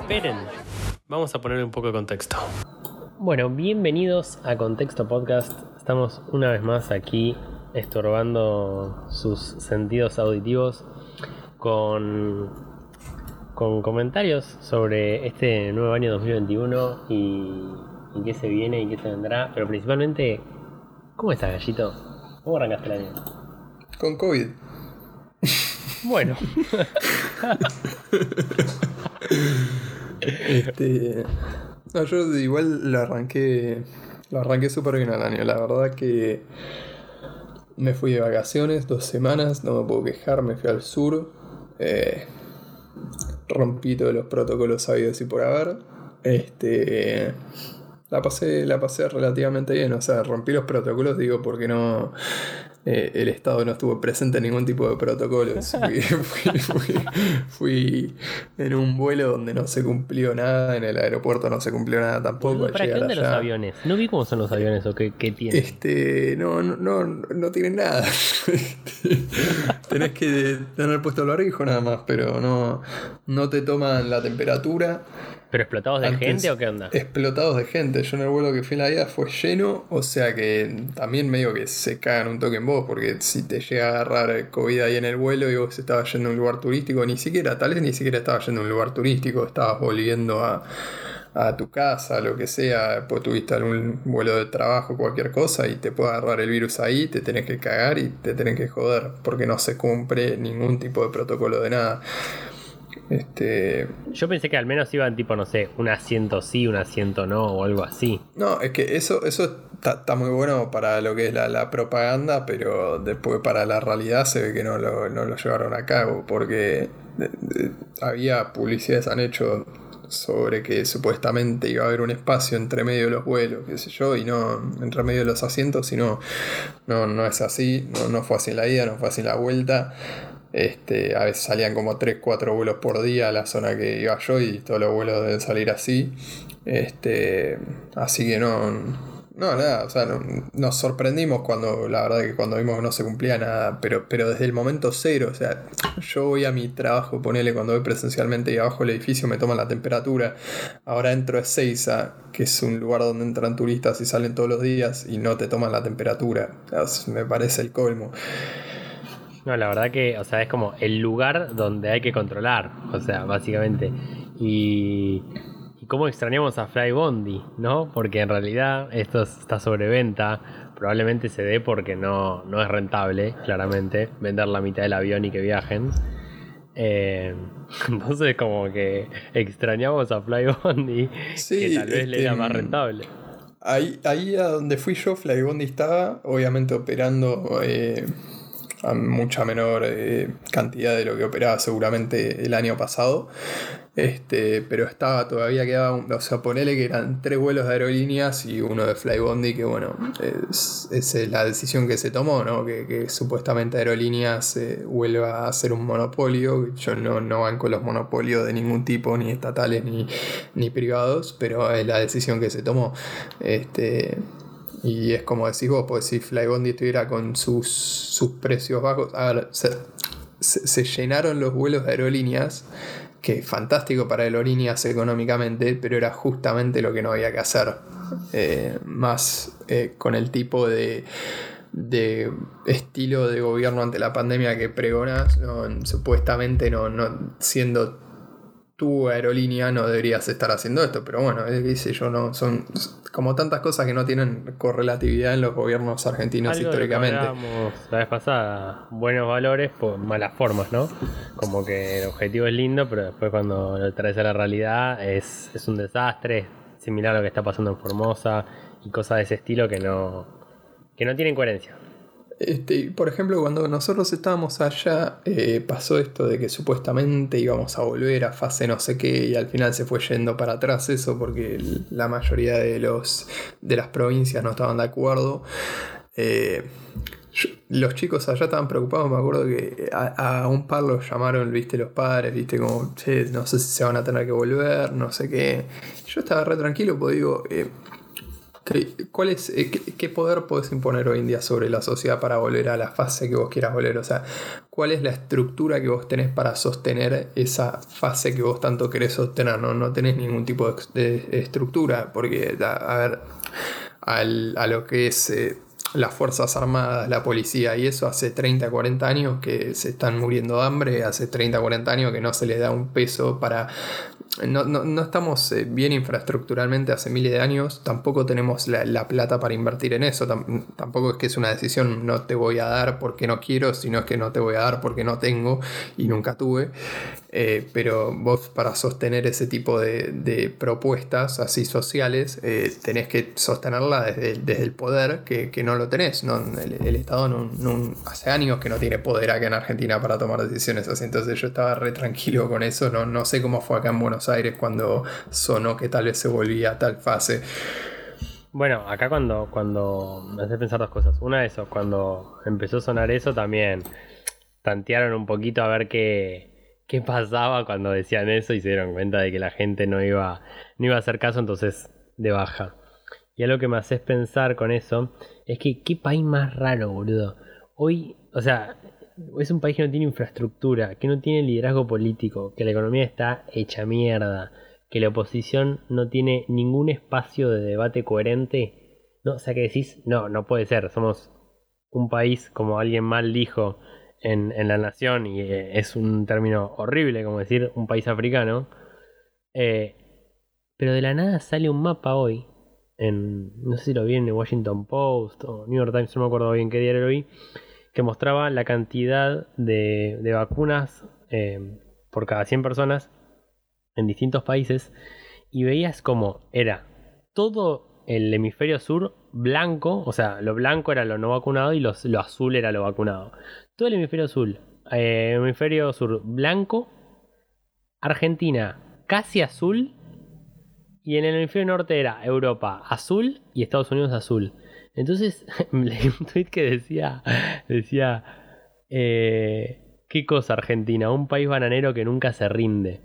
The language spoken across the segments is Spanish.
Esperen, vamos a poner un poco de contexto. Bueno, bienvenidos a Contexto Podcast. Estamos una vez más aquí estorbando sus sentidos auditivos con, con comentarios sobre este nuevo año 2021 y, y qué se viene y qué se vendrá. Pero principalmente, ¿cómo estás, Gallito? ¿Cómo arrancaste el año? Con COVID. Bueno, Este. No, yo igual lo arranqué. Lo arranqué súper bien al año. La verdad que. Me fui de vacaciones dos semanas, no me puedo quejar, me fui al sur. eh, rompí todos los protocolos sabidos y por haber. Este. La pasé, la pasé relativamente bien, o sea, rompí los protocolos, digo, porque no. Eh, el Estado no estuvo presente en ningún tipo de protocolos. Fui, fui- fui- fui en un vuelo donde no se cumplió nada, en el aeropuerto no se cumplió nada tampoco. ¿para qué los aviones? No vi cómo son los aviones o qué, qué tienen. Este, no, no, no, no tienen nada. Tenés que tener puesto el barbijo nada más, pero no, no te toman la temperatura. ¿Pero explotados de Antes- gente o qué onda? Explotados de gente. Yo en el vuelo que fui en la ida fue lleno, o sea que también medio que se cagan un toque en vos, porque si te llega a agarrar COVID ahí en el vuelo y vos estabas yendo a un lugar turístico, ni siquiera, tal vez ni siquiera estabas yendo a un lugar turístico, estabas volviendo a, a tu casa, lo que sea, pues tuviste algún vuelo de trabajo, cualquier cosa, y te puede agarrar el virus ahí, te tenés que cagar y te tenés que joder, porque no se cumple ningún tipo de protocolo de nada. Este, Yo pensé que al menos iban tipo, no sé, un asiento sí, un asiento no o algo así. No, es que eso, eso está, está muy bueno para lo que es la, la propaganda, pero después para la realidad se ve que no lo, no lo llevaron a cabo, porque de- de- había publicidades han hecho sobre que supuestamente iba a haber un espacio entre medio de los vuelos, qué sé yo, y no entre medio de los asientos, y no, no, no es así, no, no fue así en la ida, no fue así en la vuelta. Este, a veces salían como 3, 4 vuelos por día a la zona que iba yo y todos los vuelos deben salir así. Este, así que no, no, nada, o sea, no- nos sorprendimos cuando, la verdad que cuando vimos que no se cumplía nada, pero, pero desde el momento cero, o sea, yo voy a mi trabajo, ponele cuando voy presencialmente y abajo del edificio me toman la temperatura, ahora entro a Ezeiza, que es un lugar donde entran turistas y salen todos los días y no te toman la temperatura, O sea, me parece el colmo. No, la verdad que, o sea, es como el lugar donde hay que controlar, o sea, básicamente. Y, y cómo extrañamos a Fly Bondi, ¿no? Porque en realidad esto está sobre venta, probablemente se dé porque no, no es rentable, claramente, vender la mitad del avión y que viajen. Eh, entonces como que extrañamos a Fly Bondi, Sí, que tal vez le este, era más rentable. Ahí, ahí a donde fui yo, Flybondi estaba, obviamente operando eh, a mucha menor eh, cantidad de lo que operaba seguramente el año pasado. Este, pero estaba, todavía quedaba, un- o sea, ponele que eran tres vuelos de aerolíneas y uno de Flybondi, que bueno, es, es la decisión que se tomó, ¿no? Que, que supuestamente Aerolíneas eh, vuelva a ser un monopolio. Yo no, no banco los monopolios de ningún tipo, ni estatales ni, ni privados, pero es la decisión que se tomó. Este, y es como decís vos, pues si Flybondi estuviera con sus, sus precios bajos, a ver, se, se- llenaron los vuelos de aerolíneas, que fantástico para aerolíneas económicamente, pero era justamente lo que no había que hacer. Eh, más eh, con el tipo de, de estilo de gobierno ante la pandemia que pregonas, supuestamente no, no siendo tu aerolínea no deberías estar haciendo esto, pero bueno, eh, qué sé yo, no, son como tantas cosas que no tienen correlatividad en los gobiernos argentinos Algo históricamente. la vez pasada, buenos valores por malas formas, ¿no? Como que el objetivo es lindo, pero después cuando lo traes a la realidad es, es un desastre, similar a lo que está pasando en Formosa y cosas de ese estilo que no, que no tienen coherencia. Este, por ejemplo, cuando nosotros estábamos allá, eh, pasó esto de que supuestamente íbamos a volver a fase no sé qué, y al final se fue yendo para atrás eso, porque la mayoría de, los, de las provincias no estaban de acuerdo. Eh, los chicos allá estaban preocupados, me acuerdo que a, un par los llamaron, viste, los padres, viste, como, che, no sé si se van a tener que volver, no sé qué. Yo estaba re tranquilo, pues digo, eh, ¿Cuál es, eh, qué, poder puedes imponer hoy en día sobre la sociedad para volver a la fase que vos quieras volver? O sea, ¿cuál es la estructura que vos tenés para sostener esa fase que vos tanto querés sostener? No, no tenés ningún tipo de, estructura, porque, a, ver, a lo que es... Eh, las Fuerzas Armadas, la policía y eso hace 30, 40 años que se están muriendo de hambre, hace 30, 40 años que no se les da un peso para no, no, no, estamos eh, bien infraestructuralmente hace miles de años, tampoco tenemos la, plata para invertir en eso, tampoco es que es una decisión no te voy a dar porque no quiero, sino es que no te voy a dar porque no tengo y nunca tuve. Eh, pero vos para sostener ese tipo de, propuestas así sociales eh, tenés que sostenerla desde, el poder que, no lo tenés. ¿no? El, Estado no, hace años que no tiene poder acá en Argentina para tomar decisiones así, entonces yo estaba re tranquilo con eso, no, no sé cómo fue acá en Buenos Aires cuando sonó que tal vez se volvía a tal fase. Bueno, acá cuando, cuando me hace pensar dos cosas. Una de eso, cuando empezó a sonar eso también tantearon un poquito a ver qué, qué pasaba cuando decían eso y se dieron cuenta de que la gente no iba, no iba a hacer caso, entonces de baja. Y algo que me haces pensar con eso es que qué país más raro, boludo. Hoy, o sea, es un país que no tiene infraestructura, que no tiene liderazgo político, que la economía está hecha mierda, que la oposición no tiene ningún espacio de debate coherente. No, o sea que decís, no, no puede ser, somos un país, como alguien mal dijo en, la nación, y eh, es un término horrible, como decir un país africano. Eh, pero de la nada sale un mapa hoy, en, no sé si lo vi en el Washington Post o New York Times, no me acuerdo bien qué diario lo vi que mostraba la cantidad de, vacunas eh, por cada 100 personas en distintos países y veías como era todo el hemisferio sur blanco, o sea, lo blanco era lo no vacunado y lo azul era lo vacunado. Todo el hemisferio azul, eh, hemisferio sur blanco, Argentina casi azul y en el hemisferio norte era Europa azul y Estados Unidos azul. Entonces un tweet que decía, decía, eh, ¿qué cosa Argentina? Un país bananero que nunca se rinde.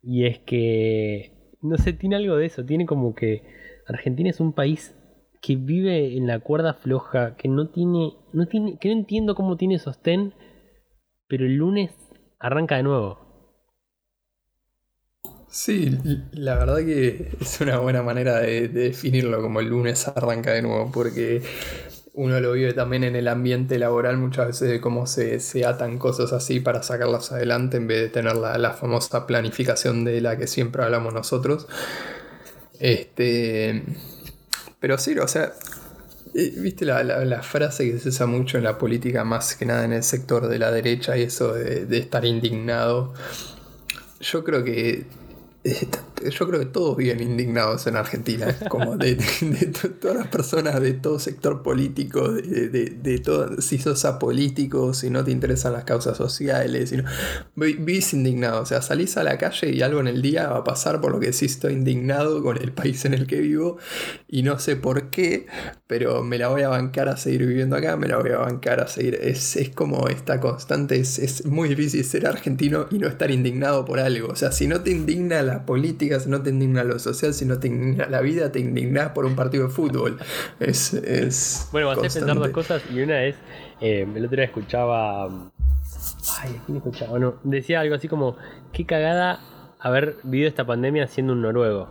Y es que, no sé, tiene algo de eso, tiene como que Argentina es un país que vive en la cuerda floja, que no tiene, no tiene, que no entiendo cómo tiene sostén, pero el lunes arranca de nuevo. Sí, la verdad que es una buena manera de, definirlo como el lunes arranca de nuevo, porque uno lo vive también en el ambiente laboral muchas veces de cómo se, atan cosas así para sacarlas adelante en vez de tener la, famosa planificación de la que siempre hablamos nosotros. Este, pero sí, o sea, eh, viste la, frase que se usa mucho en la política, más que nada en el sector de la derecha y eso de estar indignado. Yo creo que yo creo que todos viven indignados en Argentina, como de, todas las personas de todo sector político, de, todo, si sos apolítico, si no te interesan las causas sociales, si vivís indignado, o sea, salís a la calle y algo en el día va a pasar por lo que decís, estoy indignado con el país en el que vivo y no sé por qué, pero me la voy a bancar a seguir viviendo acá, me la voy a bancar a seguir, es, como esta constante, es, es muy difícil ser argentino y no estar indignado por algo, o sea, si no te indigna la políticas, no te indigna lo social, sino te indigna la vida, te indignas por un partido de fútbol. Es, es bueno, vas a pensar dos cosas y una es, eh, el otro día escuchaba... Ay, ¿quién escuchaba? Bueno, decía algo así como, qué cagada haber vivido esta pandemia siendo un noruego.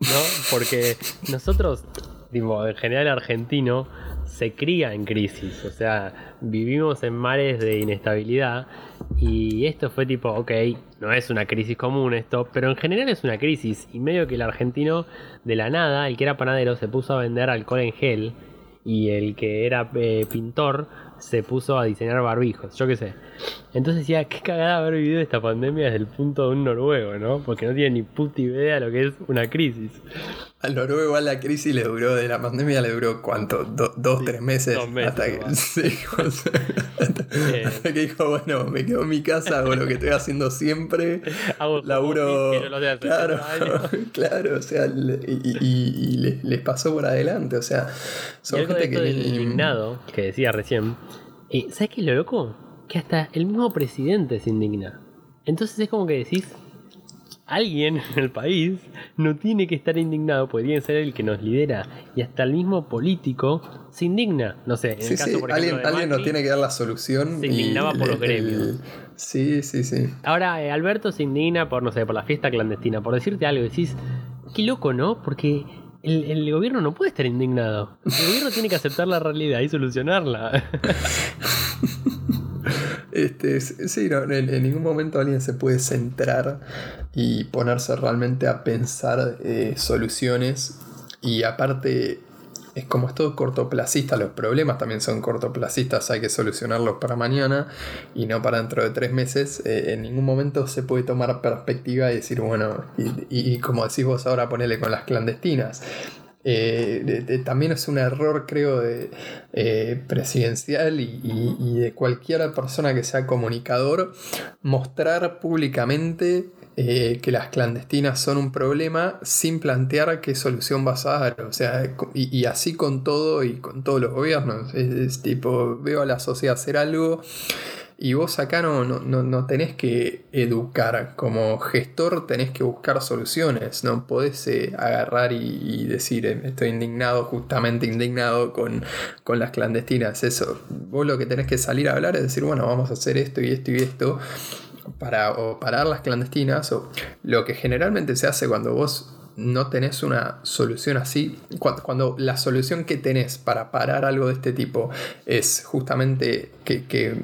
¿No? Porque nosotros, digo, en general argentino, se cría en crisis, o sea, vivimos en mares de inestabilidad y esto fue tipo, ok, no es una crisis común esto, pero en general es una crisis y medio que el argentino de la nada, el que era panadero, se puso a vender alcohol en gel y el que era eh, pintor se puso a diseñar barbijos, yo qué sé. Entonces decía, qué cagada haber vivido esta pandemia desde el punto de un noruego, ¿no? Porque no tiene ni puta idea de lo que es una crisis. Al noruego a la crisis le duró, de la pandemia le duró cuánto, dos, tres meses. Dos meses hasta, que, hasta, que, dijo, bueno, me quedo en mi casa, hago lo que estoy haciendo siempre. Hago laburo. claro, claro, o sea, y, les, pasó por adelante, o sea, son gente que. indignado, que decía recién. Eh, ¿Sabes qué es lo loco? Que hasta el mismo presidente se indigna. Entonces es como que decís, alguien en el país no tiene que estar indignado, podría ser el que nos lidera. Y hasta el mismo político se indigna. No sé, en el caso, por alguien, alguien no tiene que dar la solución. Se indignaba por los gremios. Sí, sí, sí. Ahora, eh, Alberto se indigna por, no sé, por la fiesta clandestina. Por decirte algo, decís, qué loco, ¿no? Porque el, gobierno no puede estar indignado. El gobierno tiene que aceptar la realidad y solucionarla. Este, sí, en, ningún momento alguien se puede centrar y ponerse realmente a pensar eh, soluciones. Y aparte, es como es todo cortoplacista, los problemas también son cortoplacistas, hay que solucionarlos para mañana y no para dentro de tres meses. Eh, en ningún momento se puede tomar perspectiva y decir, bueno, y, como decís vos ahora, ponele con las clandestinas. Eh, también es un error, creo, de, eh, presidencial y, de cualquier persona que sea comunicador mostrar públicamente eh, que las clandestinas son un problema sin plantear qué solución vas a dar. O sea, y, así con todo y con todos los gobiernos. Es, tipo, veo a la sociedad hacer algo y vos acá no, no, tenés que educar. Como gestor tenés que buscar soluciones. No podés eh, agarrar y, decir, eh, estoy indignado, justamente indignado con, con las clandestinas. Eso. Vos lo que tenés que salir a hablar es decir, bueno, vamos a hacer esto y esto y esto para parar las clandestinas, o lo que generalmente se hace cuando vos no tenés una solución así, cuando, la solución que tenés para parar algo de este tipo es justamente que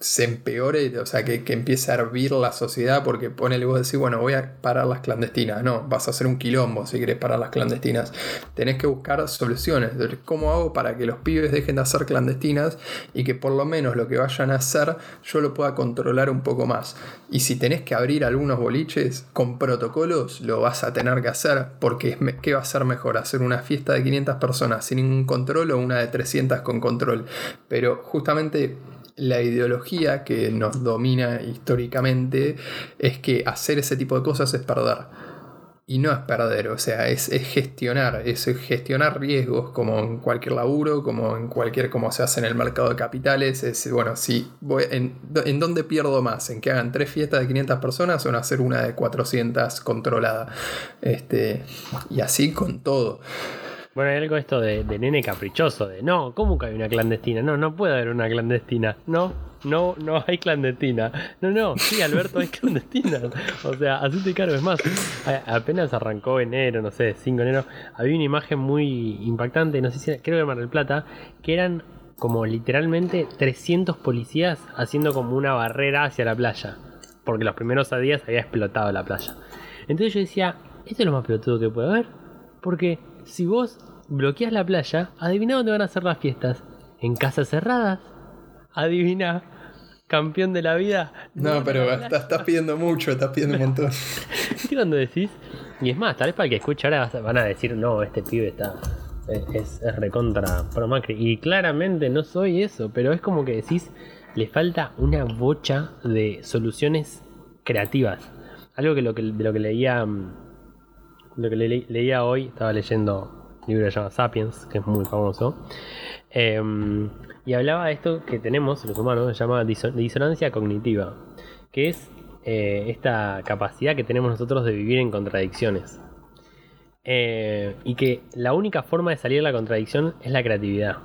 se empeore, o sea, que, que, empiece a hervir la sociedad, porque ponele vos decir, bueno, voy a parar las clandestinas. No, vas a hacer un quilombo si querés parar las clandestinas. Tenés que buscar soluciones. ¿Cómo hago para que los pibes dejen de hacer clandestinas y que por lo menos lo que vayan a hacer yo lo pueda controlar un poco más? Y si tenés que abrir algunos boliches con protocolos, lo vas a tener que hacer, porque ¿qué va a ser mejor? ¿Hacer una fiesta de 500 personas sin ningún control o una de 300 con control? Pero justamente la ideología que nos domina históricamente es que hacer ese tipo de cosas es perder. Y no es perder, o sea, es, gestionar, es gestionar riesgos como en cualquier laburo, como en cualquier, como se hace en el mercado de capitales. Es, bueno, si voy, en, ¿en dónde pierdo más? ¿En que hagan tres fiestas de 500 personas o en hacer una de 400 controlada? Este, y así con todo. Bueno, hay algo esto de, nene caprichoso, de no, ¿cómo que hay una clandestina? No, no puede haber una clandestina. No, no, no hay clandestina. No, no, sí, Alberto, hay clandestina. O sea, así te caro. Es más, apenas arrancó enero, no sé, 5 de enero, había una imagen muy impactante, no sé si era, creo que Mar del Plata, que eran como literalmente 300 policías haciendo como una barrera hacia la playa. Porque los primeros días había explotado la playa. Entonces yo decía, esto es lo más pelotudo que puede haber. Porque si vos bloqueas la playa, adivina dónde van a ser las fiestas. En casas cerradas. Adivina. Campeón de la vida. No, pero estás, pidiendo mucho, estás pidiendo un montón. ¿Qué cuando decís? Y es más, tal vez para el que escuche ahora van a decir, no, este pibe está. Es, es recontra pro Macri. Y claramente no soy eso, pero es como que decís, le falta una bocha de soluciones creativas. Algo que lo que, de lo que leía mm, lo que leía hoy, estaba leyendo un libro que se llama Sapiens, que es muy famoso, em, y hablaba de esto que tenemos los humanos, se llama disonancia cognitiva, que es eh, esta capacidad que tenemos nosotros de vivir en contradicciones. Eh, y que la única forma de salir de la contradicción es la creatividad.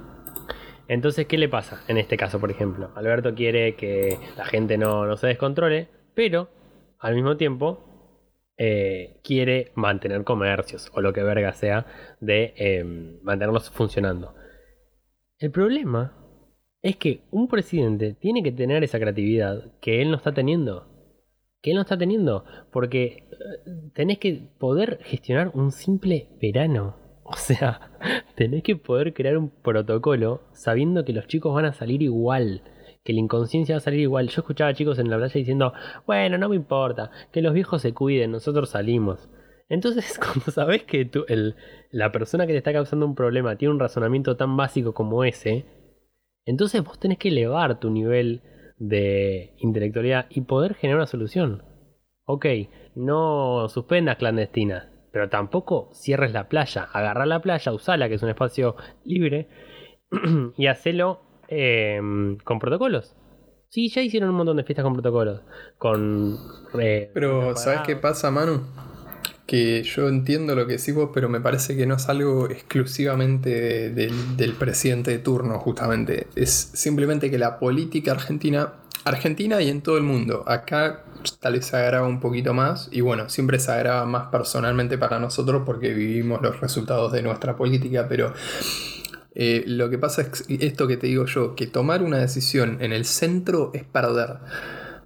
Entonces, ¿qué le pasa en este caso, por ejemplo? Alberto quiere que la gente no, no se descontrole, pero al mismo tiempo eh, quiere mantener comercios o lo que verga sea de em, mantenerlos funcionando. El problema es que un presidente tiene que tener esa creatividad que él no está teniendo. Que él no está teniendo. Porque eh, tenés que poder gestionar un simple verano. O sea, tenés que poder crear un protocolo sabiendo que los chicos van a salir igual que la inconsciencia va a salir igual. Yo escuchaba a chicos en la playa diciendo, bueno, no me importa, que los viejos se cuiden, nosotros salimos. Entonces, cuando sabes que la persona que te está causando un problema tiene un razonamiento tan básico como ese, entonces vos tenés que elevar tu nivel de intelectualidad y poder generar una solución. Ok, no suspendas clandestinas, pero tampoco cierres la playa. Agarra la playa, usala, que es un espacio libre, y hacelo Em, con protocolos. Sí, ya hicieron un montón de fiestas con protocolos. Con. Eh, pero, ¿sabes qué pasa, Manu? Que yo entiendo lo que decís vos, pero me parece que no es algo exclusivamente del presidente de turno, justamente. Es simplemente que la política argentina, Argentina y en todo el mundo, acá tal vez se agrava un poquito más, y bueno, siempre se agrava más personalmente para nosotros porque vivimos los resultados de nuestra política, pero eh, lo que pasa es esto que te digo yo, que tomar una decisión en el centro es perder.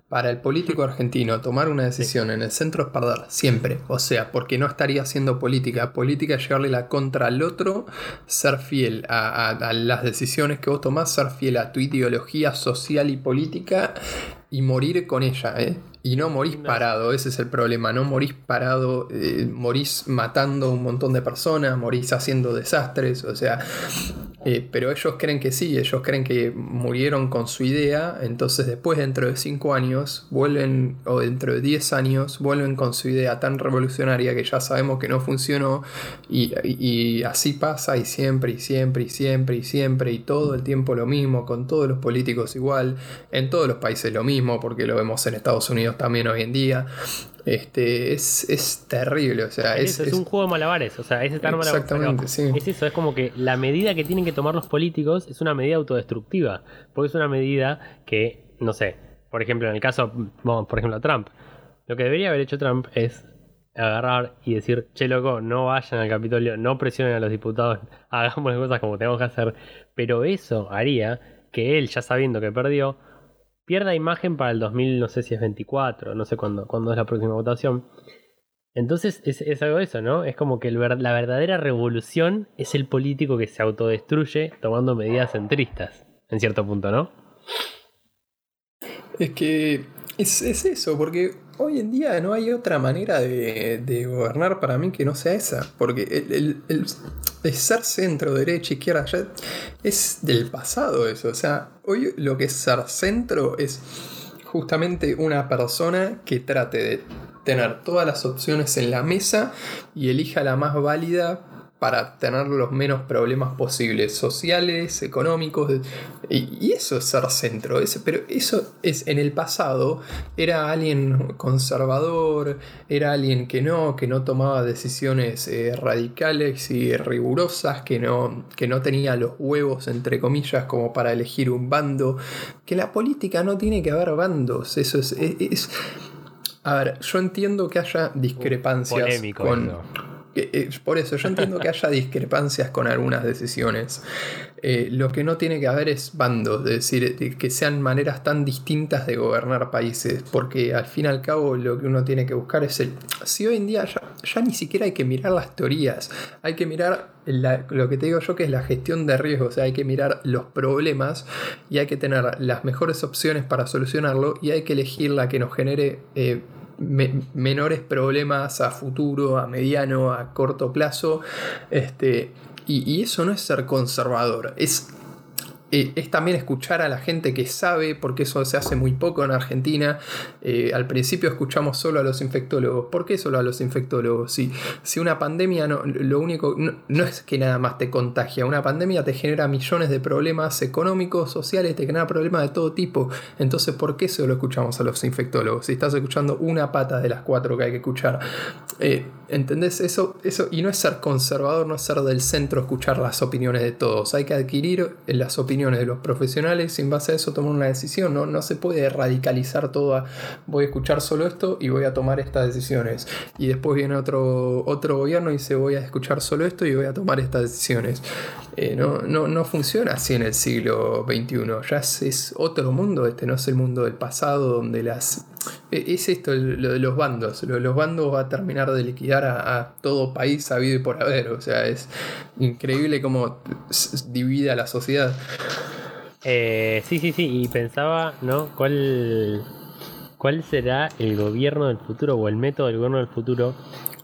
Para el político argentino, tomar una decisión en el centro es perder, siempre. O sea, porque no estaría haciendo política. Política es llevarle la contra al otro, ser fiel a, a las decisiones que vos tomás, ser fiel a tu ideología social y política y morir con ella, ¿eh? Y no morís parado, ese es el problema, no morís parado, eh, morís matando un montón de personas, morís haciendo desastres, o sea, eh, pero ellos creen que sí, ellos creen que murieron con su idea, entonces después dentro de 5 años vuelven, o dentro de 10 años, vuelven con su idea tan revolucionaria que ya sabemos que no funcionó, y, y así pasa, y siempre, y siempre, y siempre, y siempre, y todo el tiempo lo mismo, con todos los políticos igual, en todos los países lo mismo, porque lo vemos en Estados Unidos también hoy en día. Este, es, terrible, o sea, es, es, un juego de malabares, o sea, es estar Exactamente, sí. Es eso, es como que la medida que tienen que tomar los políticos es una medida autodestructiva, porque es una medida que, no sé, por ejemplo, en el caso, vamos, por ejemplo, Trump, lo que debería haber hecho Trump es agarrar y decir, che loco, no vayan al Capitolio, no presionen a los diputados, hagamos las cosas como tenemos que hacer, pero eso haría que él, ya sabiendo que perdió, pierda imagen para el 2000, no sé si es 24, no sé cuándo, es la próxima votación. Entonces es, algo de eso, ¿no? Es como que la verdadera revolución es el político que se autodestruye tomando medidas centristas, en cierto punto, ¿no? Es que es, eso, porque hoy en día no hay otra manera de, gobernar para mí que no sea esa. Porque el, ser centro, derecha, izquierda, es del pasado eso. O sea, hoy lo que es ser centro es justamente una persona que trate de tener todas las opciones en la mesa y elija la más válida para tener los menos problemas posibles, sociales, económicos, y, eso es ser centro, pero eso es en el pasado, era alguien conservador, era alguien que no, que no tomaba decisiones eh, radicales y rigurosas, que no, que no tenía los huevos, entre comillas, como para elegir un bando, que la política no tiene que haber bandos, eso es... es, a ver, yo entiendo que haya discrepancias con... Eh, por eso, yo entiendo que haya discrepancias con algunas decisiones. Eh, lo que no tiene que haber es bandos, es decir, que sean maneras tan distintas de gobernar países, porque al fin y al cabo lo que uno tiene que buscar es el... Si hoy en día ya, ni siquiera hay que mirar las teorías, hay que mirar lo que te digo yo que es la gestión de riesgos, o sea, hay que mirar los problemas y hay que tener las mejores opciones para solucionarlo y hay que elegir la que nos genere... Eh, menores problemas a futuro, a mediano, a corto plazo. Este, y, y, eso no es ser conservador, es eh, es también escuchar a la gente que sabe, porque eso se hace muy poco en Argentina. Eh, al principio escuchamos solo a los infectólogos. ¿Por qué solo a los infectólogos? Si, si una pandemia no, lo único, no, es que nada más te contagia, una pandemia te genera millones de problemas económicos, sociales, te genera problemas de todo tipo. Entonces, ¿por qué solo escuchamos a los infectólogos? Si estás escuchando una pata de las cuatro que hay que escuchar. Eh, ¿Entendés? Eso, eso, y no es ser conservador, no es ser del centro, escuchar las opiniones de todos. Hay que adquirir las opiniones de los profesionales y en base a eso tomar una decisión. No, no se puede radicalizar todo voy a escuchar solo esto y voy a tomar estas decisiones. Y después viene otro, otro gobierno y dice voy a escuchar solo esto y voy a tomar estas decisiones. Eh, no, no, no, funciona así en el siglo XXI. Ya es, otro mundo, este no es el mundo del pasado donde las... E, es esto lo de los bandos. Lo de los bandos va a terminar de liquidar a, todo país habido y por haber. O sea, es increíble cómo divide a la sociedad. Eh, sí, sí, sí, y pensaba, ¿no? ¿Cuál, ¿Cuál será el gobierno del futuro o el método del gobierno del futuro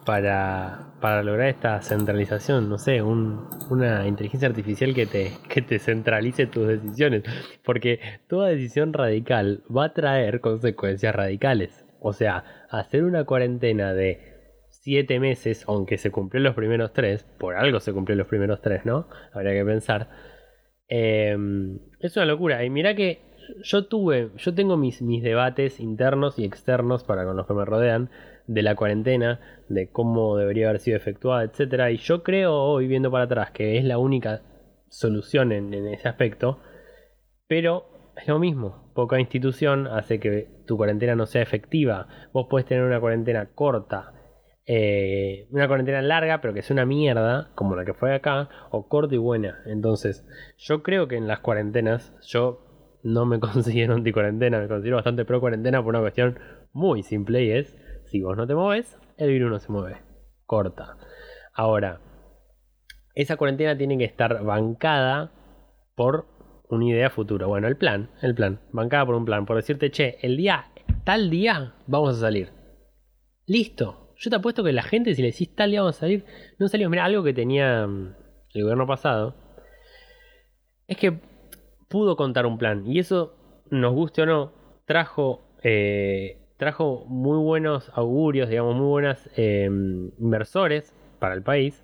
para, lograr esta centralización? No sé, una inteligencia artificial que te, centralice tus decisiones. Porque toda decisión radical va a traer consecuencias radicales. O sea, hacer una cuarentena de siete meses, aunque se cumplió los primeros tres, por algo se cumplió los primeros tres, ¿no? Habría que pensar Em, es una locura. Y mira que yo tuve, yo tengo mis, mis debates internos y externos para con los que me rodean de la cuarentena, de cómo debería haber sido efectuada, etcétera. Y yo creo hoy, viendo para atrás, que es la única solución en, ese aspecto. Pero es lo mismo. Poca institución hace que tu cuarentena no sea efectiva. Vos podés tener una cuarentena corta, eh, una cuarentena larga, pero que sea una mierda, como la que fue acá, o corta y buena. Entonces, yo creo que en las cuarentenas, yo no me considero anti-cuarentena, me considero bastante pro cuarentena por una cuestión muy simple y es si vos no te mueves, el virus no se mueve. Corta. Ahora, esa cuarentena tiene que estar bancada por una idea futura. Bueno, el plan, el plan, bancada por un plan, por decirte, che, el día, tal día, vamos a salir. Listo. Yo te apuesto que la gente, si le decís tal día vamos a salir, no salimos. Mira, algo que tenía mm, el gobierno pasado, es que pudo contar un plan. Y eso, nos guste o no, trajo eh, trajo muy buenos augurios, digamos, muy buenas em, inversores para el país,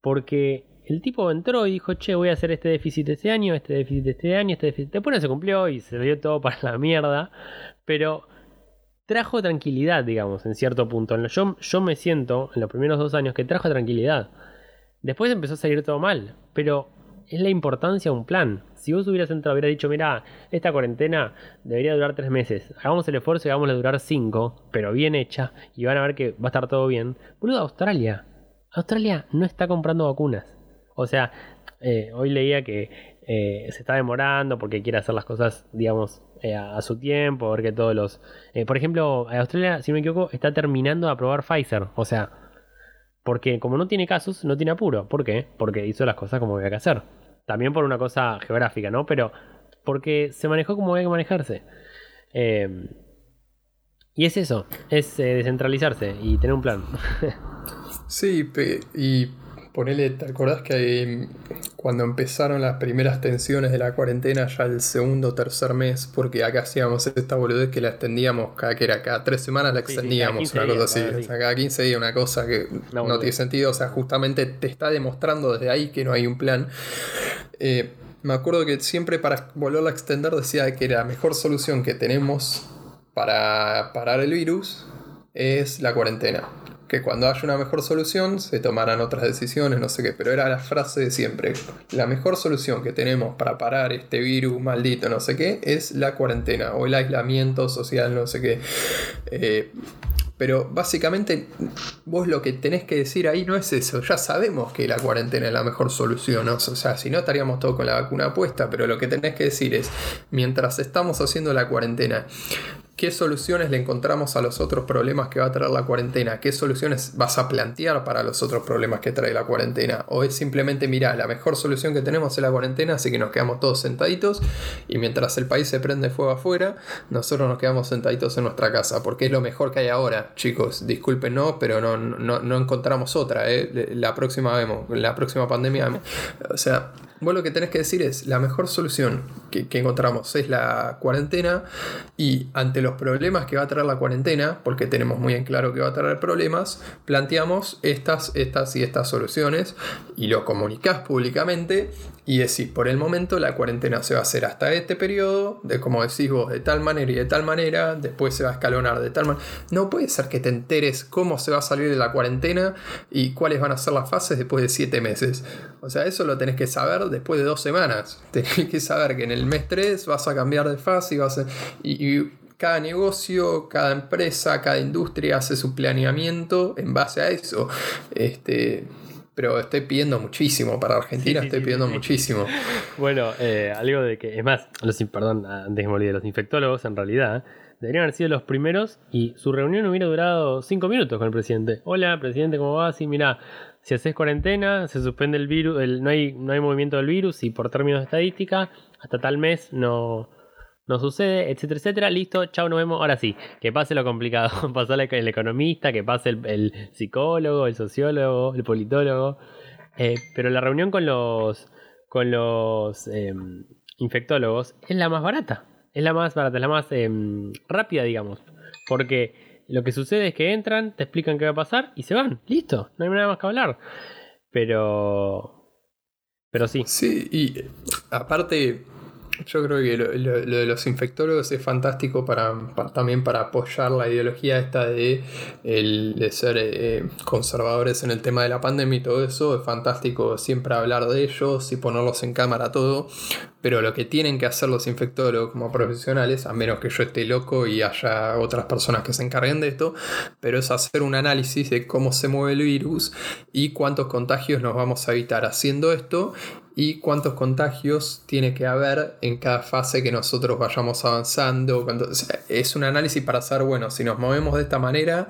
porque el tipo entró y dijo, che, voy a hacer este déficit este año, este déficit este año, este déficit. Después no se cumplió y se dio todo para la mierda, pero trajo tranquilidad, digamos, en cierto punto. Yo, yo me siento en los primeros dos años que trajo tranquilidad. Después empezó a salir todo mal, pero es la importancia de un plan. Si vos hubieras entrado, hubieras dicho, mira, esta cuarentena debería durar tres meses, hagamos el esfuerzo y hagámosle durar cinco, pero bien hecha, y van a ver que va a estar todo bien. Boludo, Australia. Australia no está comprando vacunas. O sea, eh, hoy leía que eh, se está demorando porque quiere hacer las cosas, digamos, eh, a, su tiempo, ver que todos los... por ejemplo, Australia, si no me equivoco, está terminando de aprobar Pfizer. O sea, porque como no tiene casos, no tiene apuro. ¿Por qué? Porque hizo las cosas como había que hacer. También por una cosa geográfica, ¿no? Pero porque se manejó como había que manejarse. Eh, y es eso, es eh, descentralizarse y tener un plan. sí, y Ponele, ¿te acordás que cuando empezaron las primeras tensiones de la cuarentena, ya el segundo o tercer mes, porque acá hacíamos esta boludez que la extendíamos cada que era cada tres semanas la extendíamos, una cosa así. cada 15 días, una cosa que no, tiene sentido. O sea, justamente te está demostrando desde ahí que no hay un plan. Eh, me acuerdo que siempre para volverla a extender decía que la mejor solución que tenemos para parar el virus es la cuarentena que cuando haya una mejor solución se tomarán otras decisiones, no sé qué, pero era la frase de siempre. La mejor solución que tenemos para parar este virus maldito, no sé qué, es la cuarentena o el aislamiento social, no sé qué. Eh, pero básicamente vos lo que tenés que decir ahí no es eso. Ya sabemos que la cuarentena es la mejor solución. O sea, si no estaríamos todos con la vacuna puesta. Pero lo que tenés que decir es, mientras estamos haciendo la cuarentena, ¿Qué soluciones le encontramos a los otros problemas que va a traer la cuarentena? ¿Qué soluciones vas a plantear para los otros problemas que trae la cuarentena? ¿O es simplemente, mira, la mejor solución que tenemos es la cuarentena, así que nos quedamos todos sentaditos y mientras el país se prende fuego afuera, nosotros nos quedamos sentaditos en nuestra casa, porque es lo mejor que hay ahora, chicos. Discúlpenos, pero no, no, encontramos otra. ¿eh? La próxima vemos, la próxima pandemia. O sea, Vos lo que tenés que decir es, la mejor solución que, encontramos es la cuarentena y ante los problemas que va a traer la cuarentena, porque tenemos muy en claro que va a traer problemas, planteamos estas, estas y estas soluciones y lo comunicás públicamente y decís, por el momento la cuarentena se va a hacer hasta este periodo, de como decís vos, de tal manera y de tal manera, después se va a escalonar de tal manera. No puede ser que te enteres cómo se va a salir de la cuarentena y cuáles van a ser las fases después de siete meses. O sea, eso lo tenés que saber después de dos semanas. Tenés que saber que en el mes 3 vas a cambiar de fase y vas a... y, cada negocio, cada empresa, cada industria hace su planeamiento en base a eso. Este, pero estoy pidiendo muchísimo para Argentina, estoy pidiendo muchísimo. Bueno, eh, algo de que, es más, los, perdón, antes me olvidé, los infectólogos en realidad deberían haber sido los primeros y su reunión hubiera durado cinco minutos con el presidente. Hola, presidente, ¿cómo va? Sí, mira, si haces cuarentena, se suspende el virus, no, hay, no hay movimiento del virus y por términos de estadística, hasta tal mes no, no sucede, etcétera, etcétera. Listo, chao, nos vemos. Ahora sí, que pase lo complicado. Pasale el economista, que pase el, psicólogo, el sociólogo, el politólogo. Eh, pero la reunión con los, con los em, infectólogos es la más barata. Es la más barata, es la más em, rápida, digamos. Porque lo que sucede es que entran, te explican qué va a pasar y se van. Listo, no hay nada más que hablar. Pero. Pero sí. Sí, y aparte yo creo que lo, de los infectólogos es fantástico para, también para apoyar la ideología esta de, el, de ser eh, conservadores en el tema de la pandemia y todo eso. Es fantástico siempre hablar de ellos y ponerlos en cámara todo. Pero lo que tienen que hacer los infectólogos como profesionales, a menos que yo esté loco y haya otras personas que se encarguen de esto, pero es hacer un análisis de cómo se mueve el virus y cuántos contagios nos vamos a evitar haciendo esto y cuántos contagios tiene que haber en cada fase que nosotros vayamos avanzando. es un análisis para saber, bueno, si nos movemos de esta manera,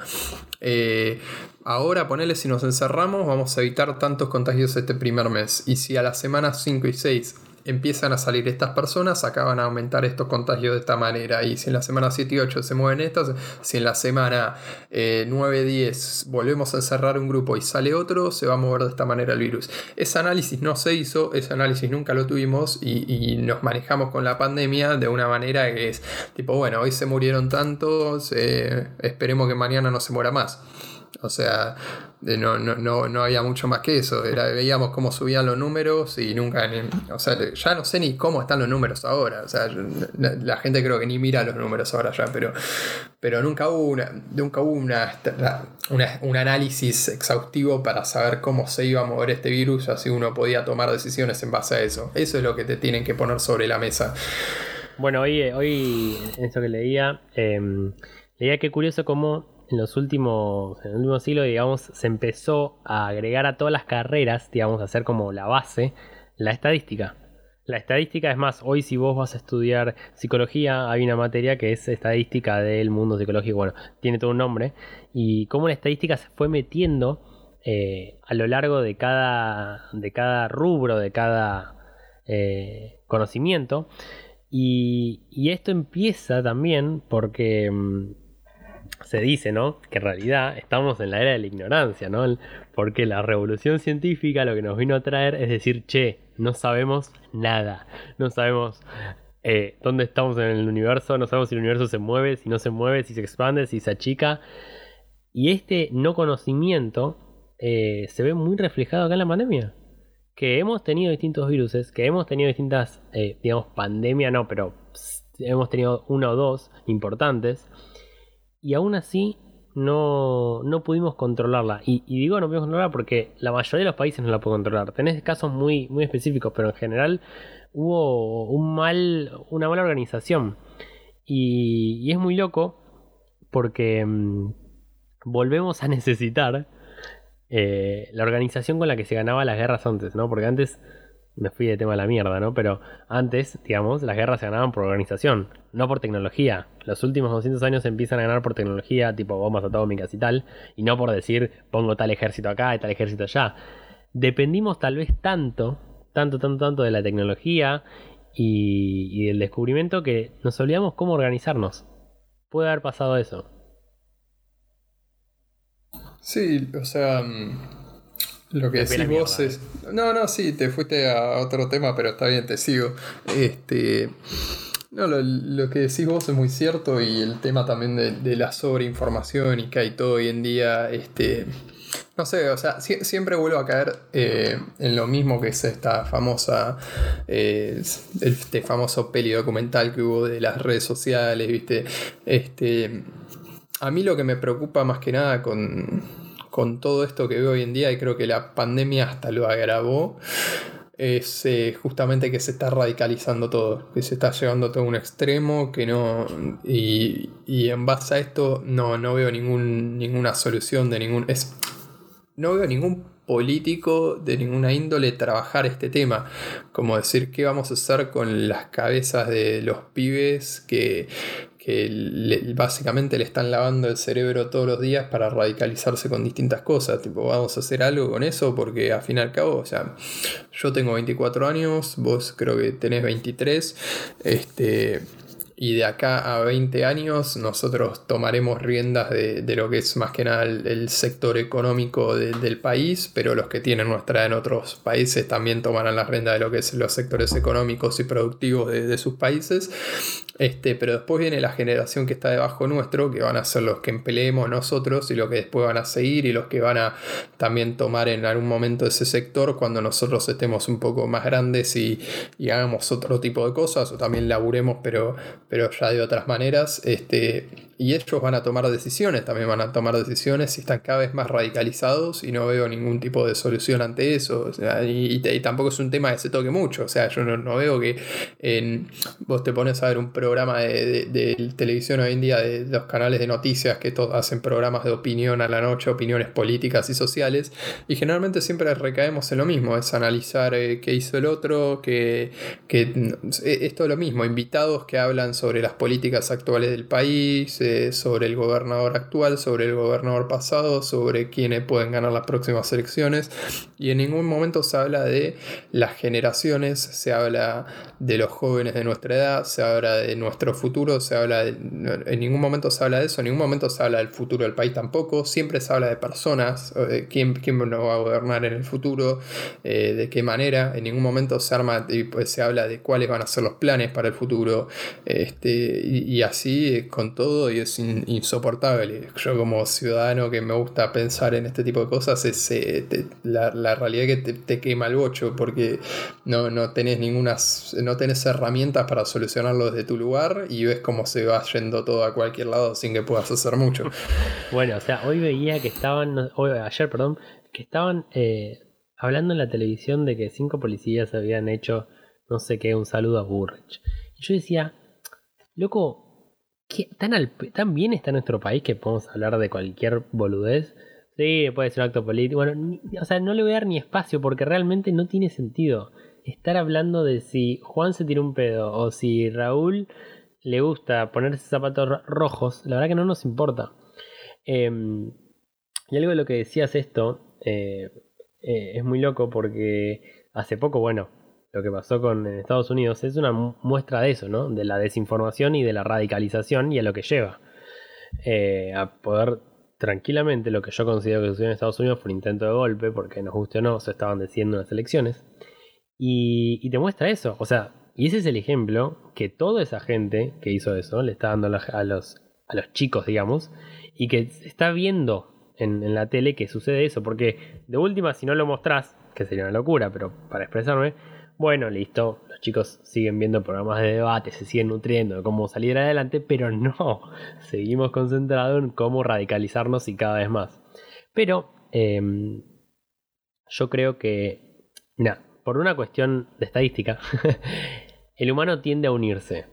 eh, ahora ponele si nos encerramos, vamos a evitar tantos contagios este primer mes. Y si a las semanas 5 y 6 empiezan a salir estas personas, acaban a aumentar estos contagios de esta manera. Y si en la semana 7 y 8 se mueven estas, si en la semana 9 y 10 volvemos a cerrar un grupo y sale otro, se va a mover de esta manera el virus. Ese análisis no se hizo, ese análisis nunca lo tuvimos y, nos manejamos con la pandemia de una manera que es tipo, bueno, hoy se murieron tantos, eh, esperemos que mañana no se muera más. O sea, no, no, no, había mucho más que eso. Veíamos cómo subían los números y nunca. o sea, ya no sé ni cómo están los números ahora. O sea, la, gente creo que ni mira los números ahora ya, pero, pero nunca hubo, una, nunca hubo una, un análisis exhaustivo para saber cómo se iba a mover este virus, así uno podía tomar decisiones en base a eso. Eso es lo que te tienen que poner sobre la mesa. Bueno, hoy, hoy en esto que leía, em, leía que curioso cómo en los últimos, en el último siglo, digamos, se empezó a agregar a todas las carreras, digamos, a hacer como la base, la estadística. La estadística es más, hoy si vos vas a estudiar psicología, hay una materia que es estadística del mundo psicológico, bueno, tiene todo un nombre, y cómo la estadística se fue metiendo eh, a lo largo de cada, de cada rubro, de cada eh, conocimiento, y, esto empieza también porque mm, se dice, ¿no? Que en realidad estamos en la era de la ignorancia, ¿no? Porque la revolución científica lo que nos vino a traer es decir, che, no sabemos nada, no sabemos eh, dónde estamos en el universo, no sabemos si el universo se mueve, si no se mueve, si se expande, si se achica. Y este no conocimiento eh, se ve muy reflejado acá en la pandemia. Que hemos tenido distintos virus, que hemos tenido distintas, eh, digamos, pandemia, no, pero hemos tenido una o dos importantes y aún así no, no pudimos controlarla. Y, digo no pudimos controlarla porque la mayoría de los países no la pueden controlar. Tenés casos muy, muy específicos, pero en general hubo un mal, una mala organización. Y, es muy loco porque mm, volvemos a necesitar eh, la organización con la que se ganaba las guerras antes, ¿no? Porque antes me fui de tema de la mierda, ¿no? Pero antes, digamos, las guerras se ganaban por organización, no por tecnología. Los últimos 200 años se empiezan a ganar por tecnología, tipo bombas atómicas y tal, y no por decir pongo tal ejército acá y tal ejército allá. Dependimos tal vez tanto, tanto, tanto, tanto de la tecnología y, y del descubrimiento que nos olvidamos cómo organizarnos. Puede haber pasado eso. Sí, o sea mm, lo que decís vos es. No, no, sí, te fuiste a otro tema, pero está bien, te sigo. Este. No, lo, que decís vos es muy cierto y el tema también de, la sobreinformación y que hay todo hoy en día, este, no sé, o sea, siempre vuelvo a caer eh, en lo mismo que es esta famosa, eh, este famoso peli documental que hubo de las redes sociales, viste, este, a mí lo que me preocupa más que nada con, con todo esto que veo hoy en día, y creo que la pandemia hasta lo agravó, es eh, justamente que se está radicalizando todo, que se está llegando a todo un extremo, que no. Y, en base a esto no, no veo ningún, ninguna solución de ningún. Es, no veo ningún político de ninguna índole trabajar este tema. Como decir, ¿qué vamos a hacer con las cabezas de los pibes que, que básicamente le están lavando el cerebro todos los días para radicalizarse con distintas cosas. Tipo, vamos a hacer algo con eso porque al fin y al cabo, o sea, yo tengo 24 años, vos creo que tenés 23. Este, y de acá a 20 años nosotros tomaremos riendas de, lo que es más que nada el, sector económico del país, pero los que tienen nuestra en otros países también tomarán las riendas de lo que es los sectores económicos y productivos de, sus países. Este, pero después viene la generación que está debajo nuestro, que van a ser los que empleemos nosotros y los que después van a seguir y los que van a también tomar en algún momento ese sector cuando nosotros estemos un poco más grandes y, y hagamos otro tipo de cosas o también laburemos, pero pero ya de otras maneras. Este, y ellos van a tomar decisiones, también van a tomar decisiones y están cada vez más radicalizados y no veo ningún tipo de solución ante eso. y, tampoco es un tema que se toque mucho. O sea, yo no, veo que en, vos te pones a ver un programa de, televisión hoy en día de los canales de noticias que todos hacen programas de opinión a la noche, opiniones políticas y sociales. Y generalmente siempre recaemos en lo mismo, es analizar eh, qué hizo el otro, que, que es todo lo mismo, invitados que hablan sobre las políticas actuales del país. Eh, sobre el gobernador actual, sobre el gobernador pasado, sobre quiénes pueden ganar las próximas elecciones. Y en ningún momento se habla de las generaciones, se habla de los jóvenes de nuestra edad, se habla de nuestro futuro, se habla en ningún momento se habla de eso, en ningún momento se habla del futuro del país tampoco, siempre se habla de personas, de quién, quién nos va a gobernar en el futuro, eh, de qué manera, en ningún momento se arma y pues se habla de cuáles van a ser los planes para el futuro, este, y, así con todo y es insoportable. Yo como ciudadano que me gusta pensar en este tipo de cosas, es eh, la, la, realidad que te, quema el bocho porque no, no tenés ninguna, no tenés herramientas para solucionarlo desde tu lugar y ves cómo se va yendo todo a cualquier lado sin que puedas hacer mucho. bueno, o sea, hoy veía que estaban, ayer, perdón, que estaban eh, hablando en la televisión de que cinco policías habían hecho no sé qué, un saludo a Burrich. Y yo decía, loco, tan, bien está nuestro país que podemos hablar de cualquier boludez. Sí, puede ser un acto político. Bueno, o sea, no le voy a dar ni espacio porque realmente no tiene sentido estar hablando de si Juan se tira un pedo o si Raúl le gusta ponerse zapatos rojos. La verdad que no nos importa. Em, y algo de lo que decías esto eh, eh, es muy loco porque hace poco, bueno, lo que pasó con Estados Unidos es una muestra de eso, ¿no? De la desinformación y de la radicalización y a lo que lleva. Eh, a poder tranquilamente, lo que yo considero que sucedió en Estados Unidos fue un intento de golpe, porque nos guste o no, se estaban decidiendo las elecciones. Y, te muestra eso, o sea, y ese es el ejemplo que toda esa gente que hizo eso le está dando a los, a los chicos, digamos, y que está viendo en, en la tele que sucede eso, porque de última, si no lo mostrás, que sería una locura, pero para expresarme, bueno, listo, los chicos siguen viendo programas de debate, se siguen nutriendo de cómo salir adelante, pero no, seguimos concentrados en cómo radicalizarnos y cada vez más. Pero em, yo creo que, mira, por una cuestión de estadística, el humano tiende a unirse.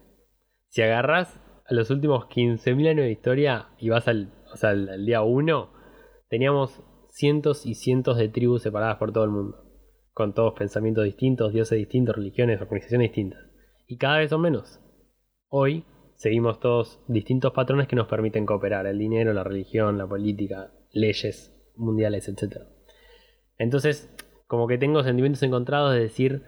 Si agarras a los últimos 15.000 años de historia y vas al, al día 1, teníamos cientos y cientos de tribus separadas por todo el mundo con todos pensamientos distintos, dioses distintos, religiones, organizaciones distintas. Y cada vez son menos. Hoy seguimos todos distintos patrones que nos permiten cooperar, el dinero, la religión, la política, leyes mundiales, etc. Entonces, como que tengo sentimientos encontrados de decir,